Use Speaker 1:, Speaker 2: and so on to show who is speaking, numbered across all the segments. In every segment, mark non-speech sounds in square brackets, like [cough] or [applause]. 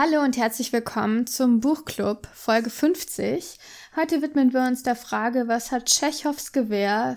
Speaker 1: Hallo und herzlich willkommen zum Buchclub Folge 50. Heute widmen wir uns der Frage, was hat Tschechows Gewehr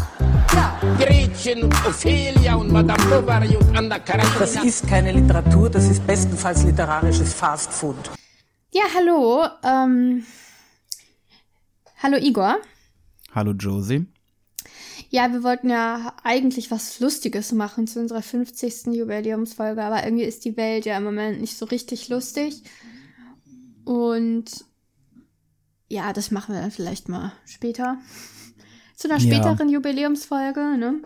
Speaker 2: Gretchen und Ophelia und Madame Bovary und Anna Karenina.
Speaker 3: Das ist keine Literatur, das ist bestenfalls literarisches Fastfood.
Speaker 1: Ja, hallo. Ähm, hallo Igor.
Speaker 4: Hallo Josie.
Speaker 1: Ja, wir wollten ja eigentlich was Lustiges machen zu unserer 50. Jubiläumsfolge, aber irgendwie ist die Welt ja im Moment nicht so richtig lustig. Und ja, das machen wir dann vielleicht mal später. Zu einer
Speaker 4: Ja.
Speaker 1: späteren Jubiläumsfolge, ne?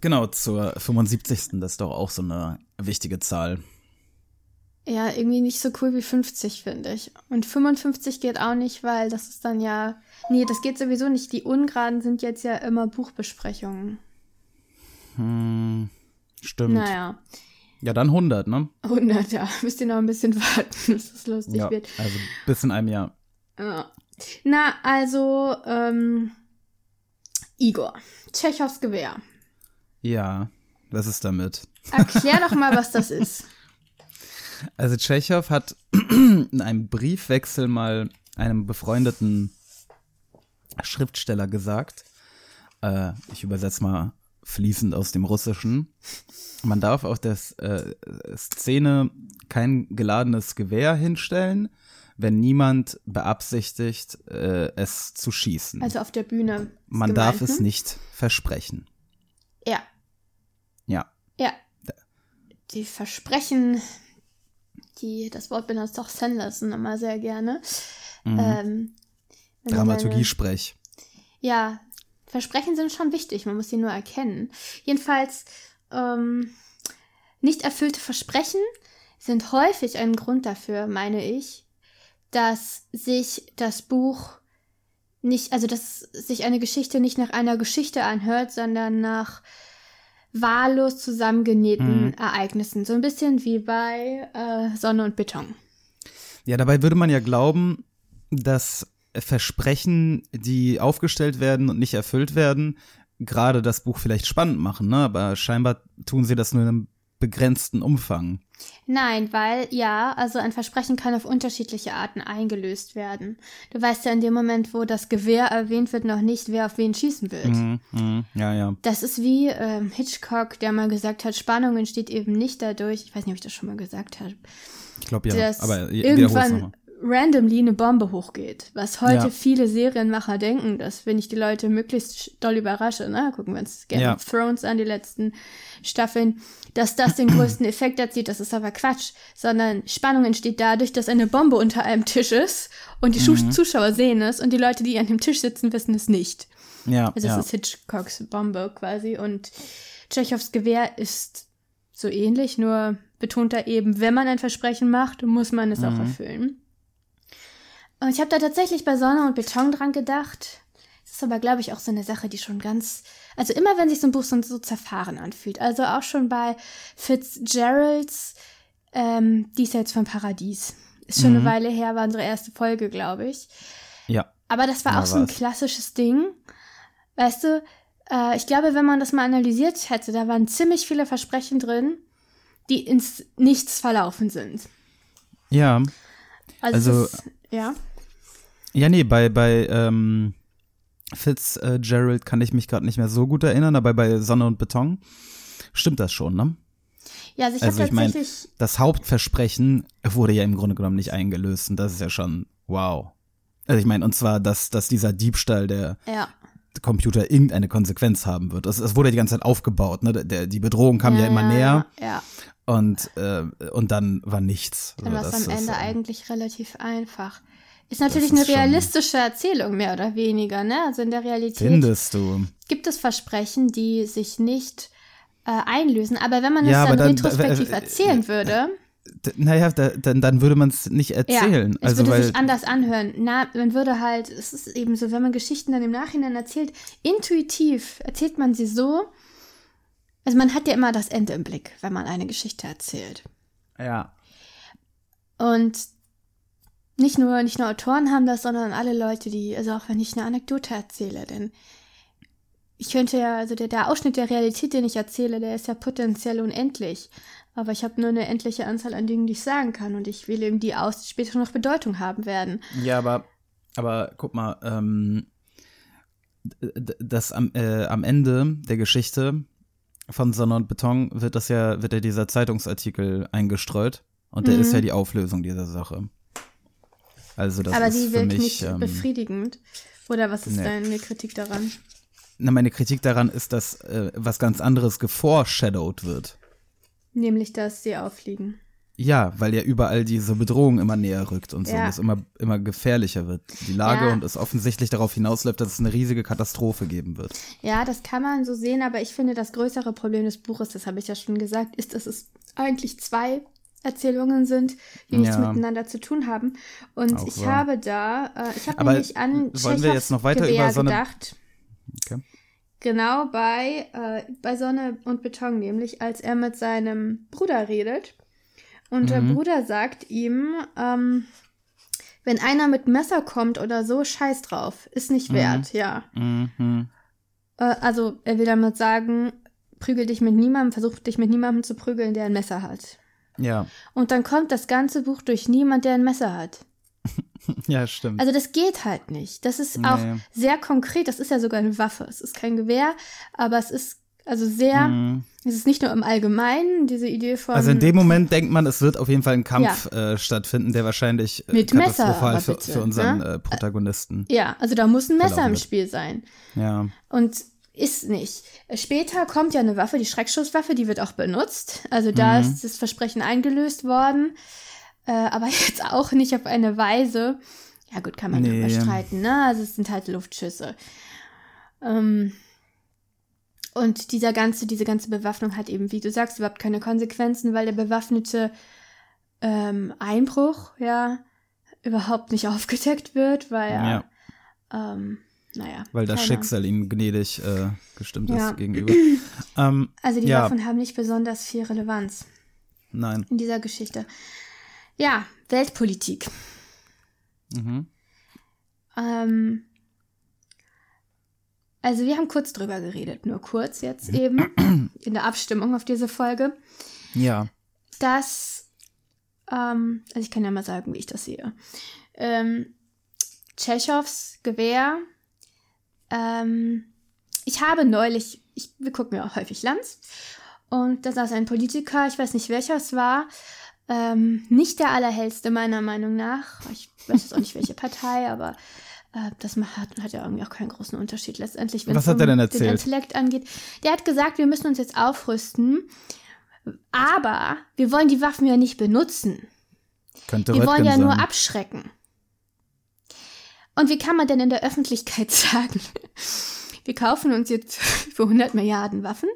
Speaker 4: Genau, zur 75. Das ist doch auch so eine wichtige Zahl.
Speaker 1: Ja, irgendwie nicht so cool wie 50, finde ich. Und 55 geht auch nicht, weil das ist dann ja. Nee, das geht sowieso nicht. Die Ungeraden sind jetzt ja immer Buchbesprechungen.
Speaker 4: Stimmt.
Speaker 1: Naja,
Speaker 4: Ja, dann 100, ne?
Speaker 1: 100, ja. [laughs] Müsst ihr noch ein bisschen warten, [laughs] bis es lustig
Speaker 4: Ja,
Speaker 1: wird.
Speaker 4: also bis in einem Jahr.
Speaker 1: Ja. Na, also, ähm, Igor, Tschechows Gewehr.
Speaker 4: Ja, was ist damit?
Speaker 1: Erklär doch mal, was das ist. [laughs]
Speaker 4: Also Tschechow hat [clears throat] in einem Briefwechsel mal einem befreundeten Schriftsteller gesagt, äh, ich übersetze mal fließend aus dem Russischen, man darf auf der äh, Szene kein geladenes Gewehr hinstellen, wenn niemand beabsichtigt, äh, es zu schießen.
Speaker 1: Also auf der Bühne.
Speaker 4: man
Speaker 1: gemeint,
Speaker 4: darf es
Speaker 1: ne?
Speaker 4: nicht versprechen.
Speaker 1: Ja,
Speaker 4: Ja.
Speaker 1: ja. Die Versprechen, die, das Wort benutzt auch Sanderson immer sehr gerne. Ähm, wenn er
Speaker 4: Dramaturgiesprech.
Speaker 1: Ja, Versprechen sind schon wichtig, man muss sie nur erkennen. Jedenfalls, ähm, nicht erfüllte Versprechen sind häufig ein Grund dafür, meine ich, dass sich das Buch nicht, also dass sich eine Geschichte nicht nach einer Geschichte anhört, sondern nach wahllos zusammengenähten Ereignissen. So ein bisschen wie bei äh, Sonne und Beton.
Speaker 4: Ja, dabei würde man ja glauben, dass Versprechen, die aufgestellt werden und nicht erfüllt werden, gerade das Buch vielleicht spannend machen, ne? Aber scheinbar tun sie das nur in einem begrenzten Umfang.
Speaker 1: Nein, weil ja, also ein Versprechen kann auf unterschiedliche Arten eingelöst werden. Du weißt ja in dem Moment, wo das Gewehr erwähnt wird, noch nicht, wer auf wen schießen wird.
Speaker 4: Mhm, mhm, ja, ja.
Speaker 1: Das ist wie ähm, Hitchcock, der mal gesagt hat, Spannung entsteht eben nicht dadurch, ich weiß nicht, ob ich das schon mal gesagt habe,
Speaker 4: Ich glaube ja. Aber
Speaker 1: irgendwann
Speaker 4: nochmal.
Speaker 1: Randomly eine Bombe hochgeht. Was heute
Speaker 4: Ja.
Speaker 1: viele Serienmacher denken, dass wenn ich die Leute möglichst doll überrasche, ne, gucken wir uns Game
Speaker 4: Ja.
Speaker 1: of Thrones an, die letzten Staffeln, dass das den [clears throat] größten Effekt erzielt. Das ist aber Quatsch, sondern Spannung entsteht dadurch, dass eine Bombe unter einem Tisch ist und die
Speaker 4: Mhm.
Speaker 1: Zuschauer sehen es und die Leute, die an dem Tisch sitzen, wissen es nicht.
Speaker 4: Ja,
Speaker 1: Also
Speaker 4: ja.
Speaker 1: es ist Hitchcocks Bombe quasi und Tschechows Gewehr ist so ähnlich, nur betont er eben, wenn man ein Versprechen macht, muss man es
Speaker 4: Mhm.
Speaker 1: auch erfüllen. Und ich habe da tatsächlich bei Sonne und Beton dran gedacht. Es ist aber, glaube ich, auch so eine Sache, die schon ganz, also immer wenn sich so ein Buch so, so zerfahren anfühlt. Also auch schon bei Fitzgeralds ähm, Diesseits vom Paradies. Ist schon
Speaker 4: Mhm.
Speaker 1: eine Weile her, war unsere erste Folge, glaube ich.
Speaker 4: ja.
Speaker 1: Aber das war
Speaker 4: Ja,
Speaker 1: auch so ein
Speaker 4: war's.
Speaker 1: klassisches Ding. Weißt du, äh, ich glaube, wenn man das mal analysiert hätte, da waren ziemlich viele Versprechen drin, die ins Nichts verlaufen sind.
Speaker 4: Ja.
Speaker 1: Also,
Speaker 4: Also-
Speaker 1: ist, ja.
Speaker 4: Ja, nee, bei, bei ähm, Fitzgerald kann ich mich gerade nicht mehr so gut erinnern, aber bei Sonne und Beton stimmt das schon, ne?
Speaker 1: Ja, also ich
Speaker 4: Also ich meine, das Hauptversprechen wurde ja im Grunde genommen nicht eingelöst und das ist ja schon wow. Also ich meine, und zwar, dass, dass dieser Diebstahl der
Speaker 1: ja.
Speaker 4: Computer irgendeine Konsequenz haben wird. Es, es wurde ja die ganze Zeit aufgebaut, ne? Der, die Bedrohung kam ja, immer näher
Speaker 1: Ja,
Speaker 4: und, äh, und dann war nichts.
Speaker 1: dann war es am Ende
Speaker 4: äh,
Speaker 1: eigentlich relativ einfach. Ist natürlich
Speaker 4: ist
Speaker 1: eine realistische Erzählung, mehr oder weniger, ne? Also in der Realität
Speaker 4: Findest du?
Speaker 1: gibt es Versprechen, die sich nicht äh, einlösen. Aber wenn man
Speaker 4: Ja,
Speaker 1: es dann
Speaker 4: dann-
Speaker 1: retrospektiv
Speaker 4: äh, äh,
Speaker 1: erzählen würde,
Speaker 4: d- naja, da, dann, dann würde man es nicht erzählen.
Speaker 1: Ja, es
Speaker 4: also,
Speaker 1: würde
Speaker 4: weil,
Speaker 1: sich anders anhören. Na, man würde halt, es ist eben so, wenn man Geschichten dann im Nachhinein erzählt, intuitiv erzählt man sie so. Also man hat ja immer das Ende im Blick, wenn man eine Geschichte erzählt.
Speaker 4: ja.
Speaker 1: Und nicht nur, nicht nur Autoren haben das, sondern alle Leute, die, also auch wenn ich eine Anekdote erzähle, denn ich könnte ja, also der, der Ausschnitt der Realität, den ich erzähle, der ist ja potenziell unendlich. Aber ich habe nur eine endliche Anzahl an Dingen, die ich sagen kann. Und ich wähle eben die aus, die später noch Bedeutung haben werden.
Speaker 4: Ja, aber, aber guck mal, ähm, das am, äh, am Ende der Geschichte von Sonne und Beton wird das ja, wird ja dieser Zeitungsartikel eingestreut. Und der ist ja die Auflösung dieser Sache. Also das.
Speaker 1: Aber
Speaker 4: ist
Speaker 1: die wirkt
Speaker 4: mich.
Speaker 1: nicht
Speaker 4: ähm,
Speaker 1: befriedigend. Oder was ist
Speaker 4: nee.
Speaker 1: deine Kritik daran?
Speaker 4: na, meine Kritik daran ist, dass äh, was ganz anderes geforeshadowed wird.
Speaker 1: Nämlich, dass sie auffliegen.
Speaker 4: Ja, weil ja überall diese Bedrohung immer näher rückt und so,
Speaker 1: Ja.
Speaker 4: und es immer, immer gefährlicher wird, die Lage,
Speaker 1: Ja.
Speaker 4: und es offensichtlich darauf hinausläuft, dass es eine riesige Katastrophe geben wird.
Speaker 1: Ja, das kann man so sehen, aber ich finde, das größere Problem des Buches, das habe ich ja schon gesagt, ist, dass es eigentlich zwei Erzählungen sind, die nichts
Speaker 4: Ja.
Speaker 1: miteinander zu tun haben. Und
Speaker 4: Auch
Speaker 1: ich
Speaker 4: wahr.
Speaker 1: habe da, äh, ich habe nämlich an
Speaker 4: wollen wir jetzt noch weiter
Speaker 1: Gewehr
Speaker 4: über so eine-
Speaker 1: gedacht.
Speaker 4: Okay.
Speaker 1: Genau bei, äh, bei Sonne und Beton, nämlich als er mit seinem Bruder redet. Und der
Speaker 4: Mhm.
Speaker 1: Bruder sagt ihm, ähm, wenn einer mit Messer kommt oder so, scheiß drauf, ist nicht
Speaker 4: Mhm.
Speaker 1: wert, ja.
Speaker 4: Mhm.
Speaker 1: Äh, also er will damit sagen, prügel dich mit niemandem, versuch dich mit niemandem zu prügeln, der ein Messer hat.
Speaker 4: Ja,
Speaker 1: Und dann kommt das ganze Buch durch niemand, der ein Messer hat. [laughs]
Speaker 4: ja, stimmt.
Speaker 1: Also das geht halt nicht. Das ist auch
Speaker 4: Nee.
Speaker 1: sehr konkret. Das ist ja sogar eine Waffe. Es ist kein Gewehr, aber es ist also sehr,
Speaker 4: Mhm.
Speaker 1: es ist nicht nur im Allgemeinen diese Idee von
Speaker 4: Also in dem Moment denkt man, es wird auf jeden Fall ein Kampf äh, stattfinden, der wahrscheinlich äh,
Speaker 1: Mit Messer,
Speaker 4: katastrophal
Speaker 1: aber
Speaker 4: für,
Speaker 1: bitte,
Speaker 4: für unseren
Speaker 1: ne?
Speaker 4: äh, Protagonisten.
Speaker 1: ja, also da muss ein Messer im. Spiel sein.
Speaker 4: Ja.
Speaker 1: Und ist nicht. Später kommt ja eine Waffe, die Schreckschusswaffe, die wird auch benutzt. Also da
Speaker 4: Mhm.
Speaker 1: ist das Versprechen eingelöst worden. Äh, aber [laughs] jetzt auch nicht auf eine Weise. Ja, gut, kann man
Speaker 4: Nee.
Speaker 1: drüber streiten, ne? Also es sind halt Luftschüsse. Ähm, und dieser ganze, diese ganze Bewaffnung hat eben, wie du sagst, überhaupt keine Konsequenzen, weil der bewaffnete ähm, Einbruch ja überhaupt nicht [laughs] aufgedeckt wird, weil
Speaker 4: Ja.
Speaker 1: ähm, naja.
Speaker 4: Weil das Schicksal ihm gnädig äh, gestimmt
Speaker 1: Ja.
Speaker 4: ist gegenüber. [clears throat] ähm,
Speaker 1: Also die
Speaker 4: Ja.
Speaker 1: Waffen haben nicht besonders viel Relevanz
Speaker 4: nein.
Speaker 1: in dieser Geschichte. Ja, Weltpolitik.
Speaker 4: Mhm.
Speaker 1: Ähm, also wir haben kurz drüber geredet, nur kurz jetzt eben [clears throat] in der Abstimmung auf diese Folge,
Speaker 4: Ja.
Speaker 1: dass, ähm, also ich kann ja mal sagen, wie ich das sehe. Ähm, Tschechows Gewehr. Ähm, ich habe neulich, ich, wir gucken ja auch häufig Lanz, und da saß ein Politiker, ich weiß nicht welcher es war, ähm, nicht der allerhellste meiner Meinung nach. Ich weiß jetzt auch nicht welche Partei, [laughs] aber äh, das hat, hat ja irgendwie auch keinen großen Unterschied letztendlich, wenn
Speaker 4: Was
Speaker 1: es
Speaker 4: hat
Speaker 1: um
Speaker 4: er denn
Speaker 1: den? Intellekt angeht. Der hat gesagt, wir müssen uns jetzt aufrüsten, aber wir wollen die Waffen ja nicht benutzen.
Speaker 4: Könnte
Speaker 1: Wir wollen ja nur
Speaker 4: sein.
Speaker 1: abschrecken. Und wie kann man denn in der Öffentlichkeit [laughs] sagen, wir kaufen uns jetzt [laughs] für 100 Milliarden Waffen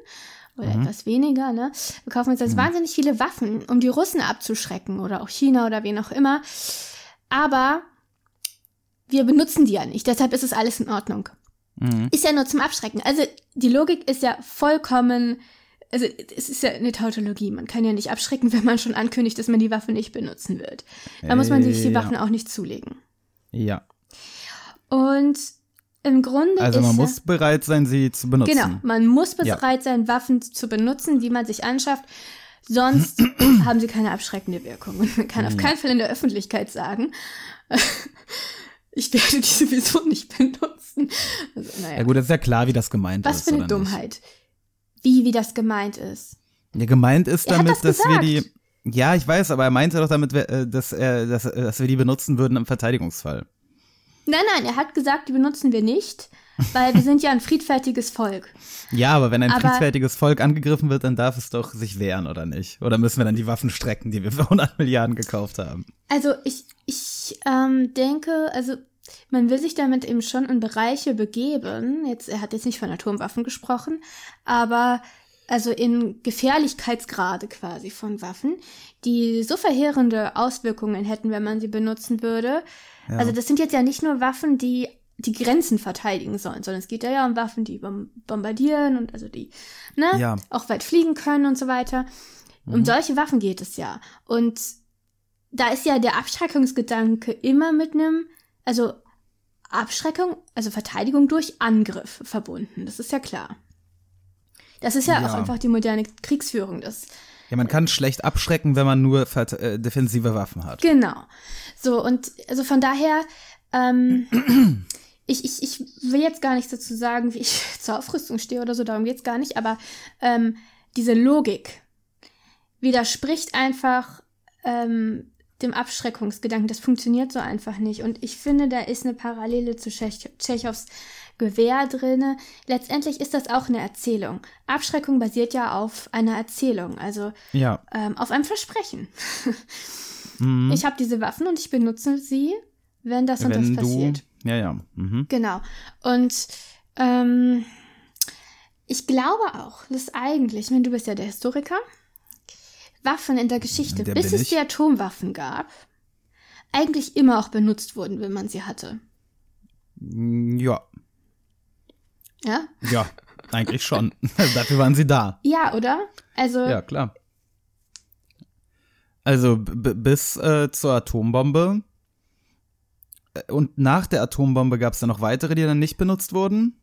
Speaker 1: oder
Speaker 4: Mhm.
Speaker 1: etwas weniger, ne? Wir kaufen uns jetzt wahnsinnig viele Waffen, um die Russen abzuschrecken oder auch China oder wen auch immer. Aber wir benutzen die ja nicht, deshalb ist es alles in Ordnung.
Speaker 4: Mhm.
Speaker 1: Ist ja nur zum Abschrecken. Also die Logik ist ja vollkommen, also es ist ja eine Tautologie. Man kann ja nicht abschrecken, [laughs] wenn man schon ankündigt, dass man die Waffe nicht benutzen wird. Da muss man sich die
Speaker 4: Äh, ja.
Speaker 1: Waffen auch nicht zulegen.
Speaker 4: Ja.
Speaker 1: Und im Grunde
Speaker 4: Also
Speaker 1: ist
Speaker 4: man
Speaker 1: ja-
Speaker 4: muss bereit sein, sie zu benutzen.
Speaker 1: Genau, man muss
Speaker 4: Ja.
Speaker 1: bereit sein, Waffen zu benutzen, die man sich anschafft. Sonst [clears throat] haben sie keine abschreckende Wirkung. Und man kann auf keinen Fall in der Öffentlichkeit sagen, [laughs] ich werde die sowieso nicht benutzen. Also, naja.
Speaker 4: Ja gut, das ist ja klar, wie das gemeint
Speaker 1: Was
Speaker 4: ist.
Speaker 1: für eine
Speaker 4: oder nicht?
Speaker 1: Dummheit. Wie, wie das gemeint ist.
Speaker 4: Ja, gemeint ist damit,
Speaker 1: das
Speaker 4: dass wir die.
Speaker 1: gesagt.
Speaker 4: Ja, ich weiß, aber er meinte doch damit, äh, dass, dass, äh, dass wir die benutzen würden im Verteidigungsfall.
Speaker 1: Nein, nein, er hat gesagt, die benutzen wir nicht, weil wir sind ja ein friedfertiges Volk. [laughs]
Speaker 4: Ja, aber wenn ein
Speaker 1: Aber-
Speaker 4: friedfertiges Volk angegriffen wird, dann darf es doch sich wehren, oder nicht? Oder müssen wir dann die Waffen strecken, die wir für [laughs] 100 Milliarden gekauft haben?
Speaker 1: Also ich, ich ähm, denke, also man will sich damit eben schon in Bereiche begeben. Jetzt, er hat jetzt nicht von Atomwaffen gesprochen, aber also in Gefährlichkeitsgrade quasi von Waffen, die so verheerende Auswirkungen hätten, wenn man sie benutzen würde. Also das sind jetzt ja nicht nur Waffen, die die Grenzen verteidigen sollen, sondern es geht ja, ja um Waffen, die bom- bombardieren und also die ne,
Speaker 4: Ja.
Speaker 1: auch weit fliegen können und so weiter. Um solche Waffen geht es ja. Und da ist ja der Abschreckungsgedanke immer mit einem, also Abschreckung, also Verteidigung durch Angriff verbunden. Das ist ja klar. Das ist ja,
Speaker 4: Ja.
Speaker 1: auch einfach die moderne Kriegsführung. Das
Speaker 4: Ja, man kann schlecht abschrecken, wenn man nur äh, defensive Waffen hat.
Speaker 1: Genau. So, und also von daher, ähm, [clears throat] ich, ich, ich will jetzt gar nichts dazu sagen, wie ich [laughs] zur Aufrüstung stehe oder so, darum geht's gar nicht, aber ähm, diese Logik widerspricht einfach ähm, dem Abschreckungsgedanken. Das funktioniert so einfach nicht. Und ich finde, da ist eine Parallele zu Tschech Tschechows Gewehr drinne. Letztendlich ist das auch eine Erzählung. Abschreckung basiert ja auf einer Erzählung, also
Speaker 4: Ja.
Speaker 1: ähm, auf einem Versprechen. [laughs]
Speaker 4: Mhm.
Speaker 1: Ich habe diese Waffen und ich benutze sie, wenn das und
Speaker 4: wenn
Speaker 1: das passiert.
Speaker 4: du. Ja, ja. Mhm.
Speaker 1: Genau. Und ähm, ich glaube auch, dass eigentlich, ich meine, du bist ja der Historiker, Waffen in der Geschichte,
Speaker 4: Der
Speaker 1: bis es
Speaker 4: ich.
Speaker 1: die Atomwaffen gab, eigentlich immer auch benutzt wurden, wenn man sie hatte.
Speaker 4: Ja.
Speaker 1: Ja?
Speaker 4: Ja, eigentlich schon. [laughs] Dafür waren sie da.
Speaker 1: Ja, oder? Also,
Speaker 4: Ja, klar. Also bis äh, zur Atombombe. Äh, Und nach der Atombombe gab es dann noch weitere, die dann nicht benutzt wurden.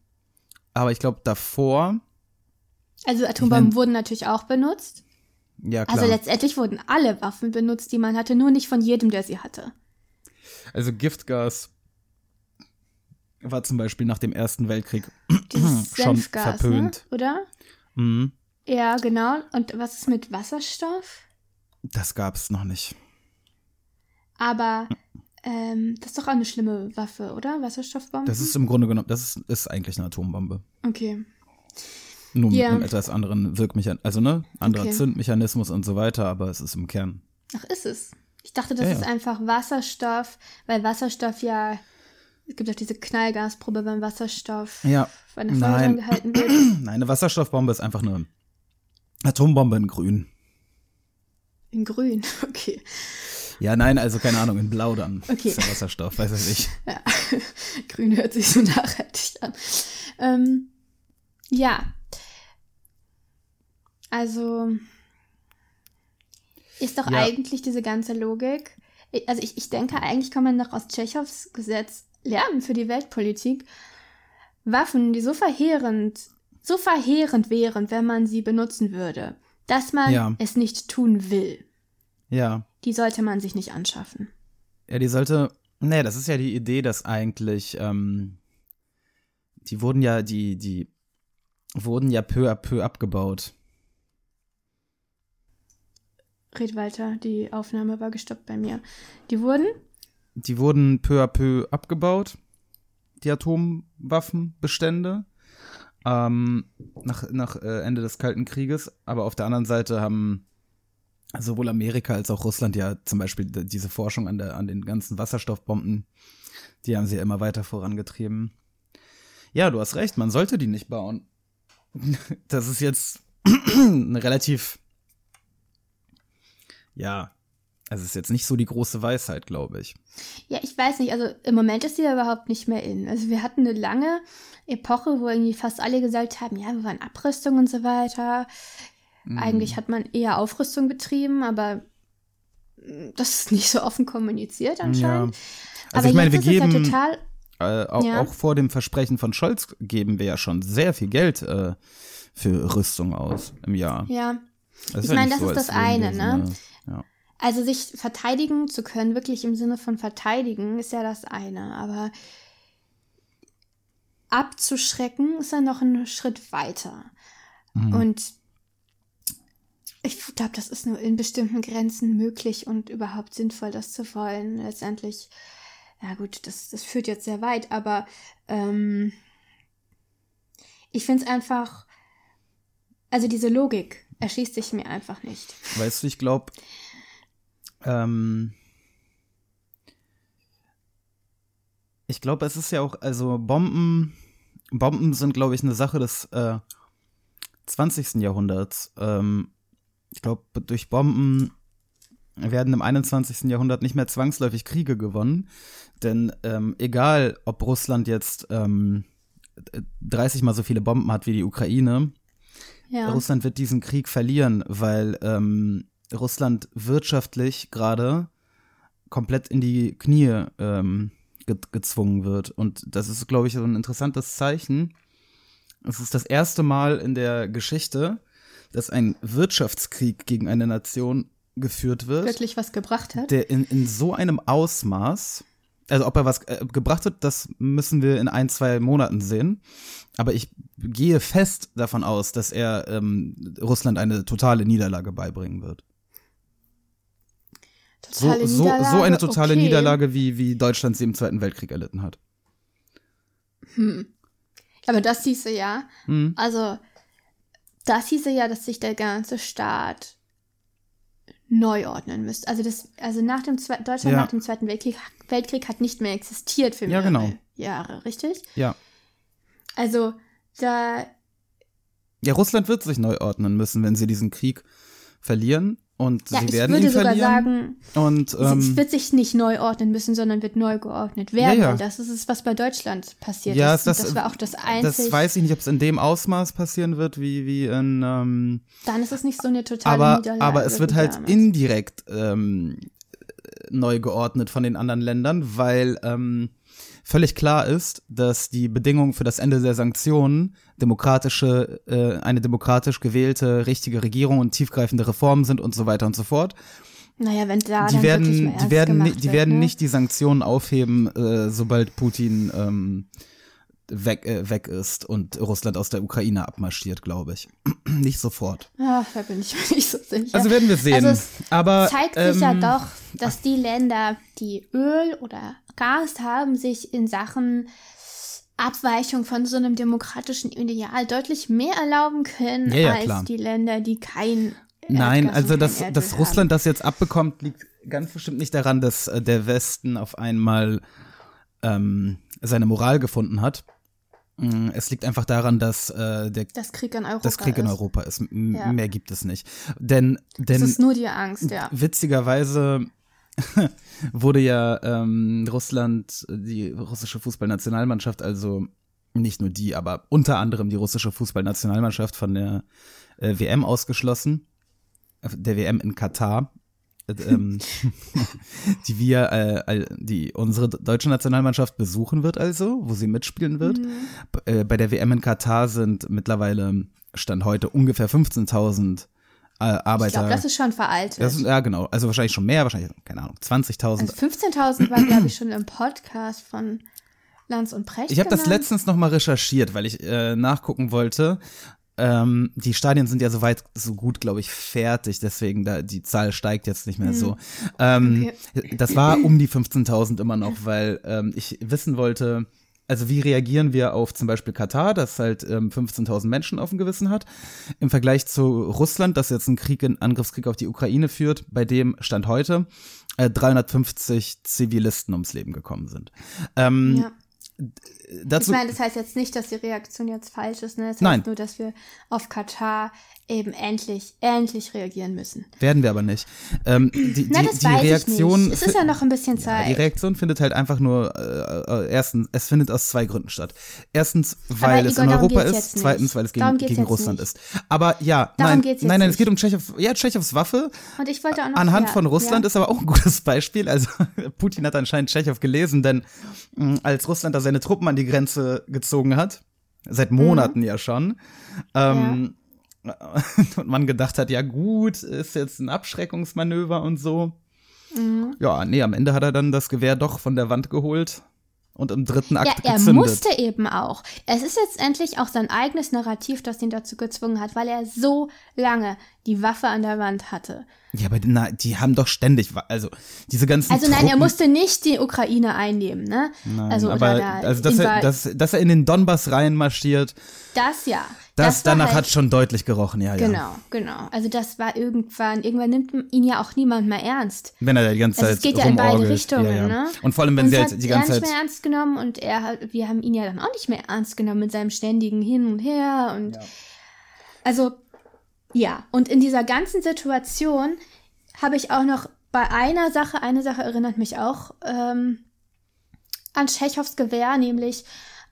Speaker 4: Aber ich glaube davor,
Speaker 1: also Atombomben
Speaker 4: Ich mein-
Speaker 1: wurden natürlich auch benutzt.
Speaker 4: ja klar.
Speaker 1: Also letztendlich wurden alle Waffen benutzt, die man hatte, nur nicht von jedem, der sie hatte.
Speaker 4: Also Giftgas war zum Beispiel nach dem Ersten Weltkrieg [clears throat]
Speaker 1: Dieses [clears throat]
Speaker 4: schon
Speaker 1: Senfgas,
Speaker 4: verpönt.
Speaker 1: Ne? oder?
Speaker 4: Mhm.
Speaker 1: Ja, genau. Und was ist mit Wasserstoff?
Speaker 4: Das gab es noch nicht.
Speaker 1: Aber ähm, das ist doch auch eine schlimme Waffe, oder? Wasserstoffbomben?
Speaker 4: Das ist im Grunde genommen, das ist, ist eigentlich eine Atombombe.
Speaker 1: okay.
Speaker 4: Nur
Speaker 1: Ja.
Speaker 4: mit einem etwas anderen Wirkmechanismus, also ne, anderer
Speaker 1: Okay.
Speaker 4: Zündmechanismus und so weiter, aber es ist im Kern.
Speaker 1: Ach, ist es. Ich dachte, das
Speaker 4: Ja,
Speaker 1: ist
Speaker 4: ja.
Speaker 1: einfach Wasserstoff, weil Wasserstoff ja. Es gibt auch diese Knallgasprobe beim Wasserstoff,
Speaker 4: Ja.
Speaker 1: wenn der Feuer
Speaker 4: Nein.
Speaker 1: gehalten wird. [clears throat]
Speaker 4: Nein, eine Wasserstoffbombe ist einfach eine Atombombe in grün.
Speaker 1: In grün, [laughs] okay.
Speaker 4: Ja, nein, also keine Ahnung, in blau dann.
Speaker 1: Okay.
Speaker 4: Ist ja Wasserstoff, weiß ich nicht. [laughs]
Speaker 1: Ja. [laughs] grün hört sich so nachhaltig an. Ähm, ja. Also. Ist doch
Speaker 4: Ja.
Speaker 1: eigentlich diese ganze Logik. Also ich, ich denke, eigentlich kann man doch aus Tschechows Gesetz lernen für die Weltpolitik. Waffen, die so verheerend, so verheerend wären, wenn man sie benutzen würde, dass man
Speaker 4: Ja.
Speaker 1: es nicht tun will.
Speaker 4: Ja.
Speaker 1: Die sollte man sich nicht anschaffen.
Speaker 4: Ja, die sollte. Nee, das ist ja die Idee, dass eigentlich, ähm, die wurden ja, die, die wurden ja peu à peu abgebaut.
Speaker 1: Red weiter, die Aufnahme war gestoppt bei mir. Die wurden?
Speaker 4: Die wurden peu à peu abgebaut, die Atomwaffenbestände, ähm, nach, nach äh, Ende des Kalten Krieges. Aber auf der anderen Seite haben sowohl Amerika als auch Russland ja zum Beispiel diese Forschung an, der, an den ganzen Wasserstoffbomben, die haben sie ja immer weiter vorangetrieben. Ja, du hast recht, man sollte die nicht bauen. [laughs] Das ist jetzt [clears throat] eine relativ, ja, also es ist jetzt nicht so die große Weisheit, glaube ich.
Speaker 1: Ja, ich weiß nicht, also im Moment ist die ja überhaupt nicht mehr in. Also wir hatten eine lange Epoche, wo irgendwie fast alle gesagt haben, ja, wir waren Abrüstung und so weiter.
Speaker 4: Mhm.
Speaker 1: Eigentlich hat man eher Aufrüstung betrieben, aber mm, das ist nicht so offen kommuniziert anscheinend.
Speaker 4: Also
Speaker 1: aber
Speaker 4: ich meine, wir
Speaker 1: ist
Speaker 4: geben,
Speaker 1: ja total,
Speaker 4: äh, auch,
Speaker 1: Ja.
Speaker 4: auch vor dem Versprechen von Scholz geben wir ja schon sehr viel Geld äh, für Rüstung aus im Jahr.
Speaker 1: ja.
Speaker 4: Das
Speaker 1: Ich
Speaker 4: ja
Speaker 1: meine, das ist
Speaker 4: als
Speaker 1: das eine,
Speaker 4: so
Speaker 1: ne?
Speaker 4: Ja.
Speaker 1: Also sich verteidigen zu können, wirklich im Sinne von verteidigen, ist ja das eine. Aber abzuschrecken ist ja noch ein Schritt weiter.
Speaker 4: Mhm.
Speaker 1: Und ich glaube, das ist nur in bestimmten Grenzen möglich und überhaupt sinnvoll, das zu wollen. Letztendlich, ja gut, das, das führt jetzt sehr weit, aber ähm, ich finde es einfach, also diese Logik erschließt sich mir einfach nicht.
Speaker 4: Weißt du, ich glaube, ähm, ich glaube, es ist ja auch, also Bomben, Bomben sind, glaube ich, eine Sache des, äh, 20. Jahrhunderts. Ähm, ich glaube, durch Bomben werden im 21. Jahrhundert nicht mehr zwangsläufig Kriege gewonnen. Denn ähm, egal, ob Russland jetzt ähm, 30 mal so viele Bomben hat wie die Ukraine,
Speaker 1: Ja.
Speaker 4: Russland wird diesen Krieg verlieren, weil ähm, Russland wirtschaftlich gerade komplett in die Knie ähm, ge gezwungen wird. Und das ist, glaube ich, so ein interessantes Zeichen. Es ist das erste Mal in der Geschichte, dass ein Wirtschaftskrieg gegen eine Nation geführt wird,
Speaker 1: Wirklich was gebracht hat.
Speaker 4: der in, in so einem Ausmaß, also ob er was äh, gebracht hat, das müssen wir in ein, zwei Monaten sehen. Aber ich gehe fest davon aus, dass er ähm, Russland eine totale Niederlage beibringen wird. So,
Speaker 1: Totale
Speaker 4: so, so eine
Speaker 1: Niederlage,
Speaker 4: totale
Speaker 1: okay.
Speaker 4: Niederlage, wie, wie Deutschland sie im Zweiten Weltkrieg erlitten hat.
Speaker 1: Aber das hieße ja,
Speaker 4: Hm.
Speaker 1: also das hieße ja, dass sich der ganze Staat neu ordnen müsste. Also das, also nach dem Zwe Deutschland
Speaker 4: Ja.
Speaker 1: nach dem Zweiten Weltkrieg, Weltkrieg hat nicht mehr existiert für
Speaker 4: Ja,
Speaker 1: mehrere
Speaker 4: genau.
Speaker 1: Jahre, richtig?
Speaker 4: Ja.
Speaker 1: Also da,
Speaker 4: Ja, Russland wird sich neu ordnen müssen, wenn sie diesen Krieg verlieren. Und
Speaker 1: ja,
Speaker 4: sie
Speaker 1: ich
Speaker 4: werden
Speaker 1: würde
Speaker 4: ihn
Speaker 1: sogar
Speaker 4: verlieren.
Speaker 1: sagen,
Speaker 4: und
Speaker 1: es
Speaker 4: ähm,
Speaker 1: wird sich nicht neu ordnen müssen, sondern wird neu geordnet werden.
Speaker 4: Ja, ja.
Speaker 1: Das ist es, was bei Deutschland passiert
Speaker 4: Ja,
Speaker 1: ist.
Speaker 4: das-
Speaker 1: das war auch das einzige.
Speaker 4: das weiß ich nicht, ob es in dem Ausmaß passieren wird, wie, wie in ähm,
Speaker 1: Dann ist es nicht so eine totale
Speaker 4: aber,
Speaker 1: Niederlage.
Speaker 4: aber es wird halt
Speaker 1: damals.
Speaker 4: indirekt ähm, neu geordnet von den anderen Ländern, weil ähm, völlig klar ist, dass die Bedingungen für das Ende der Sanktionen demokratische, äh, eine demokratisch gewählte, richtige Regierung und tiefgreifende Reformen sind und so weiter und so fort.
Speaker 1: Naja, wenn da
Speaker 4: die
Speaker 1: dann
Speaker 4: werden,
Speaker 1: mal
Speaker 4: die werden, die
Speaker 1: wird,
Speaker 4: werden
Speaker 1: ne?
Speaker 4: nicht die Sanktionen aufheben, äh, sobald Putin ähm, weg, äh, weg ist und Russland aus der Ukraine abmarschiert, glaube ich. [clears throat] nicht sofort.
Speaker 1: Ach, da bin ich mir [laughs] nicht so sicher.
Speaker 4: Also werden wir sehen.
Speaker 1: Also es
Speaker 4: Aber
Speaker 1: zeigt sich ja
Speaker 4: ähm,
Speaker 1: doch, dass die Länder, die Öl oder Gas haben, sich in Sachen Abweichung von so einem demokratischen Ideal deutlich mehr erlauben können
Speaker 4: Ja, ja,
Speaker 1: als
Speaker 4: klar.
Speaker 1: die Länder, die kein
Speaker 4: Nein,
Speaker 1: Erdgas
Speaker 4: also dass, dass Russland das jetzt abbekommt, liegt ganz bestimmt nicht daran, dass äh, der Westen auf einmal ähm, seine Moral gefunden hat. Mm, Es liegt einfach daran, dass äh, der.
Speaker 1: Das Krieg in Europa
Speaker 4: das Krieg in
Speaker 1: ist.
Speaker 4: Europa ist. M
Speaker 1: Ja.
Speaker 4: Mehr gibt es nicht. Denn,
Speaker 1: Das
Speaker 4: denn
Speaker 1: ist nur die Angst, ja.
Speaker 4: witzigerweise [laughs] wurde ja ähm, Russland, die russische Fußballnationalmannschaft, also nicht nur die, aber unter anderem die russische Fußballnationalmannschaft von der äh, WM ausgeschlossen, äh, der WM in Katar. Äh, ähm, die wir, äh, die unsere deutsche Nationalmannschaft besuchen wird, also, wo sie mitspielen wird. B- Äh, bei der WM in Katar sind mittlerweile Stand heute ungefähr 15.000 äh, Arbeiter.
Speaker 1: Ich glaube, das ist schon veraltet.
Speaker 4: Das ja, genau. Also wahrscheinlich schon mehr, wahrscheinlich, keine Ahnung, 20.000.
Speaker 1: also 15.000 war, glaube ich, schon im Podcast von Lanz und Precht.
Speaker 4: ich habe das letztens noch mal recherchiert, weil ich äh, nachgucken wollte. Ähm, die Stadien sind ja soweit so gut, glaube ich, fertig, deswegen da die Zahl steigt jetzt nicht mehr so. Ähm, Das war um die 15.000 immer noch, weil ähm, ich wissen wollte, also wie reagieren wir auf zum Beispiel Katar, das halt ähm, 15.000 Menschen auf dem Gewissen hat, im Vergleich zu Russland, das jetzt einen Krieg, einen Angriffskrieg auf die Ukraine führt, bei dem Stand heute äh, 350 Zivilisten ums Leben gekommen sind. Ähm,
Speaker 1: Ja.
Speaker 4: Dazu,
Speaker 1: ich meine, das heißt jetzt nicht, dass die Reaktion jetzt falsch ist. Ne? Das heißt
Speaker 4: Nein.
Speaker 1: nur, dass wir auf Katar eben endlich, endlich reagieren müssen.
Speaker 4: werden wir aber nicht. Ähm, die,
Speaker 1: Na,
Speaker 4: die,
Speaker 1: das
Speaker 4: die
Speaker 1: weiß
Speaker 4: Reaktion,
Speaker 1: ich nicht. Es ist ja noch ein bisschen
Speaker 4: Ja,
Speaker 1: Zeit.
Speaker 4: die Reaktion findet halt einfach nur, äh, äh, erstens, es findet aus zwei Gründen statt. Erstens, weil
Speaker 1: Aber
Speaker 4: es
Speaker 1: Igor,
Speaker 4: in Europa ist. Zweitens, weil es gegen, gegen Russland
Speaker 1: nicht.
Speaker 4: ist. Aber ja,
Speaker 1: Darum
Speaker 4: nein, nein, nein, es geht um Tschechow, ja, Tschechows Waffe.
Speaker 1: Und ich wollte auch noch
Speaker 4: Anhand
Speaker 1: ja,
Speaker 4: von Russland
Speaker 1: ja.
Speaker 4: ist aber auch ein gutes Beispiel. Also [laughs] Putin hat anscheinend Tschechow gelesen, denn mh, als Russland da seine Truppen an die Grenze gezogen hat, seit
Speaker 1: Mhm.
Speaker 4: Monaten ja schon, ähm, [laughs] und man gedacht hat, ja gut, ist jetzt ein Abschreckungsmanöver und so.
Speaker 1: Mhm.
Speaker 4: Ja, nee, am Ende hat er dann das Gewehr doch von der Wand geholt und im dritten Akt
Speaker 1: Ja, er
Speaker 4: gezündet.
Speaker 1: musste eben auch. Es ist letztendlich auch sein eigenes Narrativ, das ihn dazu gezwungen hat, weil er so lange die Waffe an der Wand hatte.
Speaker 4: ja, aber na, die haben doch ständig, also diese ganzen
Speaker 1: Also nein, er musste nicht die Ukraine einnehmen, ne?
Speaker 4: Nein,
Speaker 1: also
Speaker 4: aber
Speaker 1: da
Speaker 4: also dass er, dass, dass er in den Donbass reinmarschiert,
Speaker 1: das ja.
Speaker 4: das,
Speaker 1: war
Speaker 4: danach
Speaker 1: halt,
Speaker 4: hat schon deutlich gerochen, ja, ja.
Speaker 1: Genau, genau. Also das war irgendwann, irgendwann nimmt ihn ja auch niemand mehr ernst.
Speaker 4: Wenn er da die ganze
Speaker 1: Also
Speaker 4: Zeit
Speaker 1: es geht ja in beide. Richtungen,
Speaker 4: ja, ja.
Speaker 1: ne?
Speaker 4: Und vor allem, wenn
Speaker 1: Uns
Speaker 4: sie halt die ganze
Speaker 1: nicht
Speaker 4: Zeit
Speaker 1: mehr ernst genommen und er hat, wir haben ihn ja dann auch nicht mehr ernst genommen mit seinem ständigen Hin und Her und Also, ja. Und in dieser ganzen Situation habe ich auch noch bei einer Sache, eine Sache erinnert mich auch ähm, an Tschechows Gewehr, nämlich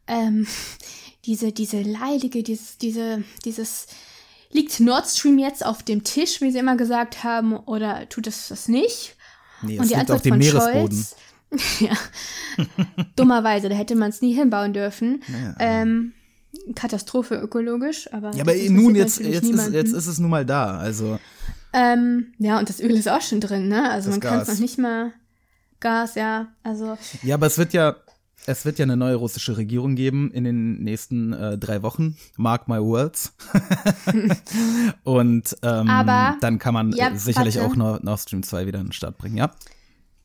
Speaker 1: ähm, [laughs] diese, diese leidige, dieses, diese, dieses, liegt Nord Stream jetzt auf dem Tisch, wie sie immer gesagt haben, oder tut es das nicht?
Speaker 4: Nee,
Speaker 1: Und die
Speaker 4: liegt
Speaker 1: Antwort
Speaker 4: auf dem
Speaker 1: von
Speaker 4: Meeresboden.
Speaker 1: Scholz, [laughs] ja, dummerweise, da hätte man es nie hinbauen dürfen. Ähm, Katastrophe ökologisch, aber.
Speaker 4: Ja, aber nun, jetzt, jetzt, ist, jetzt ist es nun mal da. Also,
Speaker 1: Ähm, ja, und das Öl ist auch schon drin, ne? Also man kann es noch nicht mal. Gas, ja. Also,
Speaker 4: ja, aber es wird ja, es wird ja eine neue russische Regierung geben in den nächsten äh, drei Wochen. Mark my words. [laughs] Und ähm,
Speaker 1: Aber-
Speaker 4: dann kann man
Speaker 1: Ja,
Speaker 4: sicherlich
Speaker 1: warte.
Speaker 4: auch Nord, Nord Stream 2 wieder in den Start bringen, ja?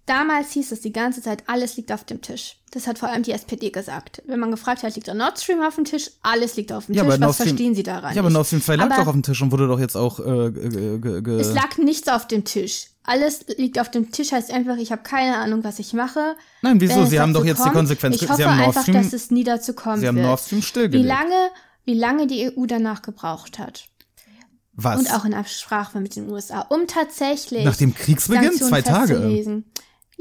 Speaker 1: Damals hieß es die ganze Zeit, alles liegt auf dem Tisch. Das hat vor allem die SPD gesagt. Wenn man gefragt hat, liegt der Nord Stream auf dem Tisch, alles liegt auf dem
Speaker 4: Ja,
Speaker 1: Tisch. Was
Speaker 4: Nord Stream-
Speaker 1: verstehen Sie daran?
Speaker 4: Ja, aber? Nord Stream 2 lag doch auf dem Tisch und wurde doch jetzt auch äh, ge, ge, ge,
Speaker 1: Es lag nichts auf dem Tisch. Alles liegt auf dem Tisch, heißt einfach, ich habe keine Ahnung, was ich mache.
Speaker 4: Nein, wieso? Sie haben doch jetzt die
Speaker 1: kommt.
Speaker 4: Konsequenz.
Speaker 1: Ich
Speaker 4: Sie
Speaker 1: hoffe
Speaker 4: haben Nord
Speaker 1: einfach,
Speaker 4: Stream-
Speaker 1: dass es nie dazu kommen
Speaker 4: Sie haben
Speaker 1: wird.
Speaker 4: Nord Stream
Speaker 1: wie
Speaker 4: stillgelegt.
Speaker 1: lange, wie lange die EU danach gebraucht hat.
Speaker 4: Was?
Speaker 1: Und auch in Absprache mit den USA, um tatsächlich
Speaker 4: Nach dem Kriegsbeginn?
Speaker 1: Sanktionen
Speaker 4: Zwei Tage.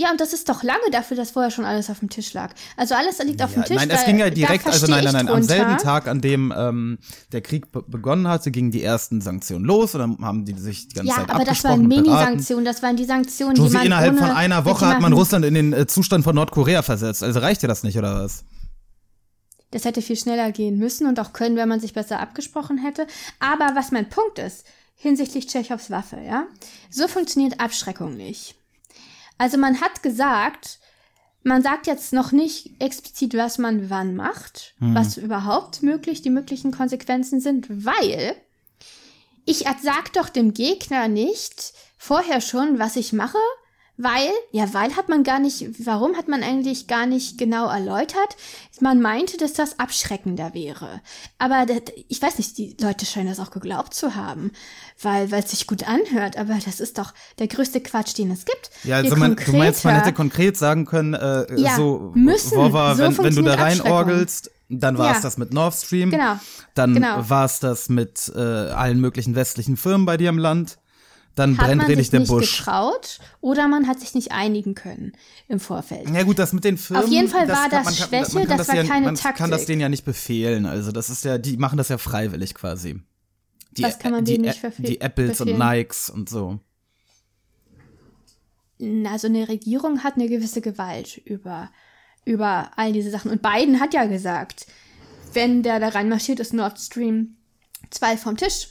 Speaker 1: Ja, und das ist doch lange dafür, dass vorher schon alles auf dem Tisch lag. Also alles liegt auf dem
Speaker 4: Ja,
Speaker 1: Tisch.
Speaker 4: nein, es ging ja direkt, also nein, nein, nein, am selben Tag, an dem ähm, der Krieg be begonnen hatte, gingen die ersten Sanktionen los und dann haben die sich die ganze
Speaker 1: Ja,
Speaker 4: Zeit
Speaker 1: aber das waren. Mini-Sanktionen, das waren die Sanktionen, die
Speaker 4: Josie,
Speaker 1: man
Speaker 4: innerhalb
Speaker 1: ohne
Speaker 4: von einer Woche hat man Russland in den äh, Zustand von Nordkorea versetzt. Also reicht dir das nicht, oder was?
Speaker 1: Das hätte viel schneller gehen müssen und auch können, wenn man sich besser abgesprochen hätte. Aber was mein Punkt ist, hinsichtlich Tschechows Waffe, ja, so funktioniert Abschreckung nicht. Also man hat gesagt, man sagt jetzt noch nicht explizit, was man wann macht, was überhaupt möglich die möglichen Konsequenzen sind, weil ich sag doch dem Gegner nicht vorher schon, was ich mache, weil, ja, weil hat man gar nicht, warum hat man eigentlich gar nicht genau erläutert? Man meinte, dass das abschreckender wäre. Aber das, ich weiß nicht, die Leute scheinen das auch geglaubt zu haben, weil weil es sich gut anhört. Aber das ist doch der größte Quatsch, den es gibt.
Speaker 4: Ja, also man, du meinst, man hätte konkret sagen können, äh,
Speaker 1: Ja,
Speaker 4: so,
Speaker 1: müssen.
Speaker 4: Wova,
Speaker 1: So
Speaker 4: wenn, wenn du da reinorgelst, dann war es
Speaker 1: Ja.
Speaker 4: das mit Nord Stream.
Speaker 1: Genau.
Speaker 4: Dann
Speaker 1: Genau.
Speaker 4: war es das mit äh, allen möglichen westlichen Firmen bei dir im Land. Dann
Speaker 1: hat
Speaker 4: brennt
Speaker 1: man
Speaker 4: richtig
Speaker 1: sich
Speaker 4: der
Speaker 1: nicht
Speaker 4: Busch.
Speaker 1: getraut oder man hat sich nicht einigen können im Vorfeld.
Speaker 4: Ja gut, das mit den Firmen.
Speaker 1: Auf jeden Fall
Speaker 4: das
Speaker 1: war
Speaker 4: kann-
Speaker 1: das
Speaker 4: man kann,
Speaker 1: Schwäche,
Speaker 4: man kann
Speaker 1: das war
Speaker 4: ja,
Speaker 1: keine
Speaker 4: man kann das
Speaker 1: Taktik.
Speaker 4: denen ja nicht befehlen. Also das ist ja, die machen das ja freiwillig quasi. Die,
Speaker 1: Was kann man
Speaker 4: die,
Speaker 1: denen nicht
Speaker 4: Ä-
Speaker 1: verfe-
Speaker 4: Die Apples und
Speaker 1: befehlen?
Speaker 4: Nikes und so.
Speaker 1: Also eine Regierung hat eine gewisse Gewalt über, über all diese Sachen. Und Biden hat ja gesagt, wenn der da reinmarschiert, ist Nord Stream 2 vom Tisch.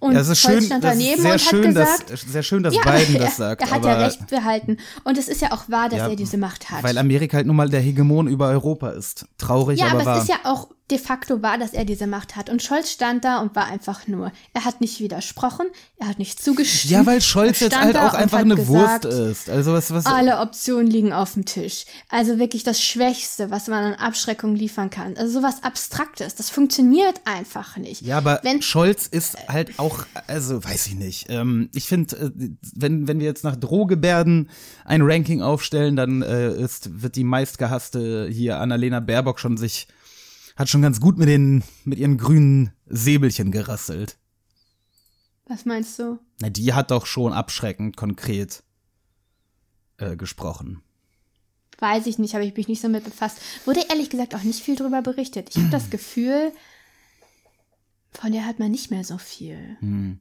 Speaker 1: Und
Speaker 4: Ja, es ist
Speaker 1: Scholz
Speaker 4: schön,
Speaker 1: stand
Speaker 4: das ist
Speaker 1: daneben
Speaker 4: sehr
Speaker 1: und
Speaker 4: schön,
Speaker 1: hat gesagt,
Speaker 4: dass, sehr schön, dass
Speaker 1: ja,
Speaker 4: Biden das [laughs] sagt.
Speaker 1: er hat ja recht behalten. Und es ist ja auch wahr, dass
Speaker 4: Ja,
Speaker 1: er diese Macht hat.
Speaker 4: Weil Amerika halt nun mal der Hegemon über Europa ist. Traurig,
Speaker 1: ja,
Speaker 4: aber,
Speaker 1: aber
Speaker 4: wahr.
Speaker 1: es ist ja auch de facto wahr, dass er diese Macht hat. Und Scholz stand da und war einfach nur, er hat nicht widersprochen, er hat nicht zugestimmt.
Speaker 4: ja, weil Scholz jetzt halt auch einfach eine
Speaker 1: gesagt,
Speaker 4: Wurst ist. Also was, was.
Speaker 1: Alle Optionen liegen auf dem Tisch. Also wirklich das Schwächste, was man an Abschreckung liefern kann. Also sowas Abstraktes. Das funktioniert einfach nicht.
Speaker 4: Ja, aber
Speaker 1: Wenn-
Speaker 4: Scholz ist halt auch, also weiß ich nicht. Ähm, ich finde, äh, wenn, wenn wir jetzt nach Drohgebärden ein Ranking aufstellen, dann äh, ist, wird die meistgehasste hier Annalena Baerbock schon sich, hat schon ganz gut mit den, mit ihren grünen Säbelchen gerasselt.
Speaker 1: Was meinst du?
Speaker 4: Na, die hat doch schon abschreckend konkret äh, gesprochen.
Speaker 1: Weiß ich nicht, habe ich mich nicht so mit befasst. Wurde ehrlich gesagt auch nicht viel drüber berichtet. Ich habe das [clears throat] Gefühl, von der hat man nicht mehr so viel.
Speaker 4: Hm.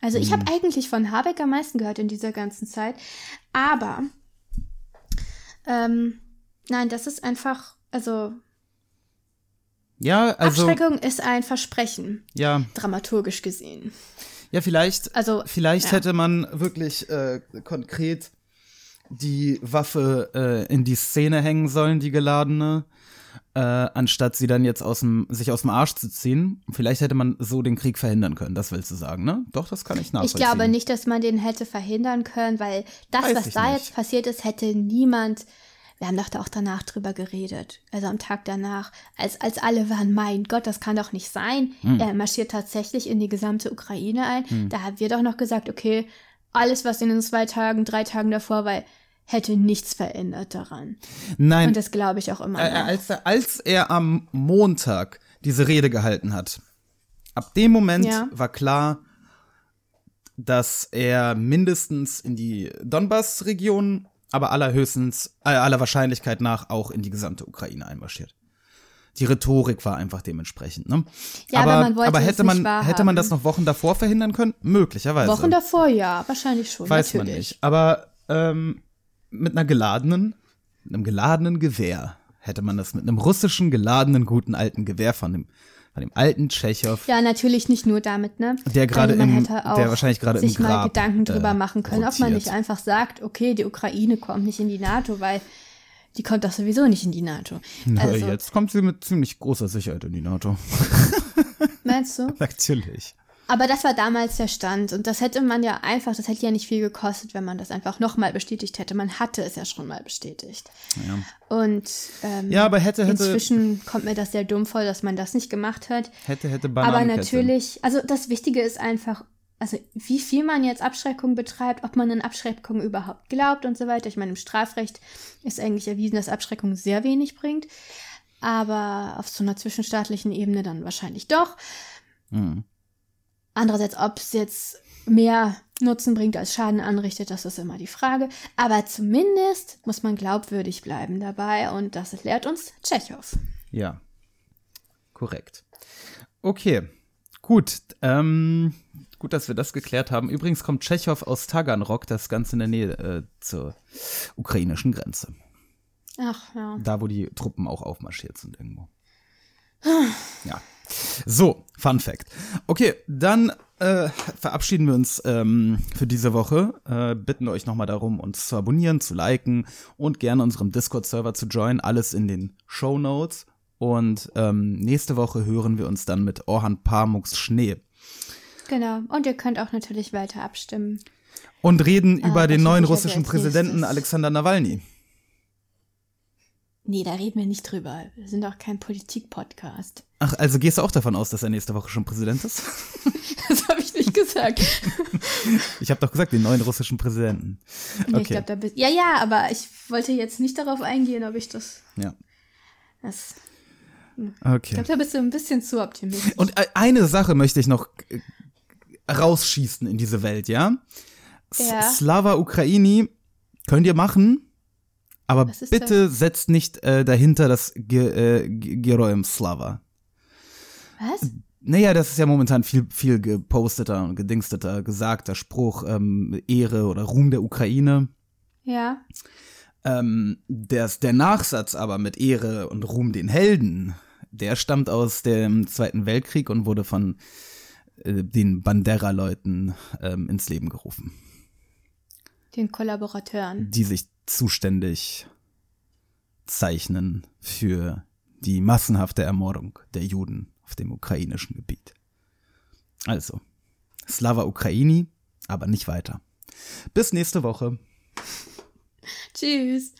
Speaker 1: Also ich habe eigentlich von Habeck am meisten gehört in dieser ganzen Zeit. Aber ähm, nein, das ist einfach, also,
Speaker 4: Ja, also,
Speaker 1: Abschreckung ist ein Versprechen,
Speaker 4: ja,
Speaker 1: dramaturgisch gesehen.
Speaker 4: ja, vielleicht,
Speaker 1: Also,
Speaker 4: Vielleicht
Speaker 1: ja.
Speaker 4: hätte man wirklich äh, konkret die Waffe äh, in die Szene hängen sollen, die geladene, äh, anstatt sie dann jetzt aus dem, sich aus dem Arsch zu ziehen. Vielleicht hätte man so den Krieg verhindern können, das willst du sagen, ne? Doch, das kann ich
Speaker 1: Ich
Speaker 4: nachvollziehen.
Speaker 1: glaube nicht, dass man den hätte verhindern können, weil das,
Speaker 4: Weiß
Speaker 1: was
Speaker 4: ich
Speaker 1: da
Speaker 4: nicht.
Speaker 1: jetzt passiert ist, hätte niemand. Wir haben doch da auch danach drüber geredet. Also am Tag danach, als, als alle waren, mein Gott, das kann doch nicht sein.
Speaker 4: Hm.
Speaker 1: Er marschiert tatsächlich in die gesamte Ukraine ein. Da haben wir doch noch gesagt, okay, alles, was in den zwei Tagen, drei Tagen davor war, hätte nichts verändert daran.
Speaker 4: Nein,
Speaker 1: Und das glaube ich auch immer
Speaker 4: äh, als, er, als er am Montag diese Rede gehalten hat, ab dem Moment
Speaker 1: Ja.
Speaker 4: war klar, dass er mindestens in die Donbass-Region, aber allerhöchstens, äh, aller Wahrscheinlichkeit nach auch in die gesamte Ukraine einmarschiert. Die Rhetorik war einfach dementsprechend, ne?
Speaker 1: Ja, aber man wollte
Speaker 4: aber hätte man hätte man das noch Wochen davor verhindern können? Möglicherweise.
Speaker 1: Wochen davor, ja, wahrscheinlich schon.
Speaker 4: Weiß man
Speaker 1: natürlich.
Speaker 4: nicht. Aber ähm, mit einer geladenen, mit einem geladenen Gewehr hätte man das mit einem russischen geladenen guten alten Gewehr von dem von dem alten Tschechow.
Speaker 1: Ja, natürlich nicht nur damit, ne?
Speaker 4: Der gerade
Speaker 1: Also
Speaker 4: im-
Speaker 1: hätte auch
Speaker 4: der wahrscheinlich gerade im
Speaker 1: sich mal
Speaker 4: Grab,
Speaker 1: Gedanken drüber
Speaker 4: äh,
Speaker 1: machen können, ob man
Speaker 4: rotiert.
Speaker 1: nicht einfach sagt, okay, die Ukraine kommt nicht in die NATO, weil die kommt doch sowieso nicht in die NATO.
Speaker 4: Na,
Speaker 1: Also,
Speaker 4: jetzt kommt sie mit ziemlich großer Sicherheit in die NATO.
Speaker 1: meinst du? [laughs]
Speaker 4: Natürlich.
Speaker 1: Aber das war damals der Stand und das hätte man ja einfach, das hätte ja nicht viel gekostet, wenn man das einfach nochmal bestätigt hätte. Man hatte es ja schon mal bestätigt. Und ähm,
Speaker 4: Ja, aber hätte, hätte,
Speaker 1: inzwischen kommt mir das sehr dumm vor, dass man das nicht gemacht hat.
Speaker 4: hätte, hätte
Speaker 1: Aber
Speaker 4: Bananenkette.
Speaker 1: natürlich, also das Wichtige ist einfach, also wie viel man jetzt Abschreckung betreibt, ob man an Abschreckung überhaupt glaubt und so weiter. Ich meine, im Strafrecht ist eigentlich erwiesen, dass Abschreckung sehr wenig bringt. Aber auf so einer zwischenstaatlichen Ebene dann wahrscheinlich doch.
Speaker 4: Hm.
Speaker 1: Andererseits, ob es jetzt mehr Nutzen bringt als Schaden anrichtet, das ist immer die Frage. Aber zumindest muss man glaubwürdig bleiben dabei und das lehrt uns Tschechow.
Speaker 4: Ja. Korrekt. Okay. Gut. Ähm, gut, dass wir das geklärt haben. Übrigens kommt Tschechow aus Taganrog, das ist ganz in der Nähe äh, zur ukrainischen Grenze.
Speaker 1: Ach ja.
Speaker 4: Da, wo die Truppen auch aufmarschiert sind irgendwo. [sighs] Ja. So, Fun Fact. Okay, dann äh, verabschieden wir uns ähm, für diese Woche. Äh, bitten euch nochmal darum, uns zu abonnieren, zu liken und gerne unserem Discord-Server zu joinen. Alles in den Show Notes. Und ähm, nächste Woche hören wir uns dann mit Orhan Pamuks Schnee.
Speaker 1: Genau. Und ihr könnt auch natürlich weiter abstimmen.
Speaker 4: Und reden über den neuen russischen Präsidenten
Speaker 1: nächstes-
Speaker 4: Alexander Nawalny.
Speaker 1: Nee, da reden wir nicht drüber. Wir sind auch kein Politik-Podcast.
Speaker 4: Ach, also gehst du auch davon aus, dass er nächste Woche schon Präsident ist? [laughs]
Speaker 1: Das habe ich nicht gesagt. [laughs]
Speaker 4: Ich habe doch gesagt, den neuen russischen Präsidenten.
Speaker 1: Nee,
Speaker 4: Okay.
Speaker 1: ich glaub, da bist, ja, ja, aber ich wollte jetzt nicht darauf eingehen, ob ich das.
Speaker 4: Ja.
Speaker 1: das ich
Speaker 4: Okay.
Speaker 1: glaube, da bist du ein bisschen zu optimistisch.
Speaker 4: Und e- eine Sache möchte ich noch äh, rausschießen in diese Welt, ja?
Speaker 1: Ja.
Speaker 4: Slava Ukraini könnt ihr machen, aber bitte setzt nicht äh, dahinter das Ge äh, Ge- Geroem Slava.
Speaker 1: Was?
Speaker 4: Naja, das ist ja momentan viel, viel geposteter und gedingsteter, gesagter Spruch, ähm, Ehre oder Ruhm der Ukraine.
Speaker 1: Ja.
Speaker 4: Ähm, der, der Nachsatz aber mit Ehre und Ruhm den Helden, der stammt aus dem Zweiten Weltkrieg und wurde von äh, den Bandera-Leuten ähm, ins Leben gerufen,
Speaker 1: Den Kollaborateuren.
Speaker 4: die sich zuständig zeichnen für die massenhafte Ermordung der Juden auf dem ukrainischen Gebiet. Also, Slava Ukraini, aber nicht weiter. Bis nächste Woche.
Speaker 1: Tschüss.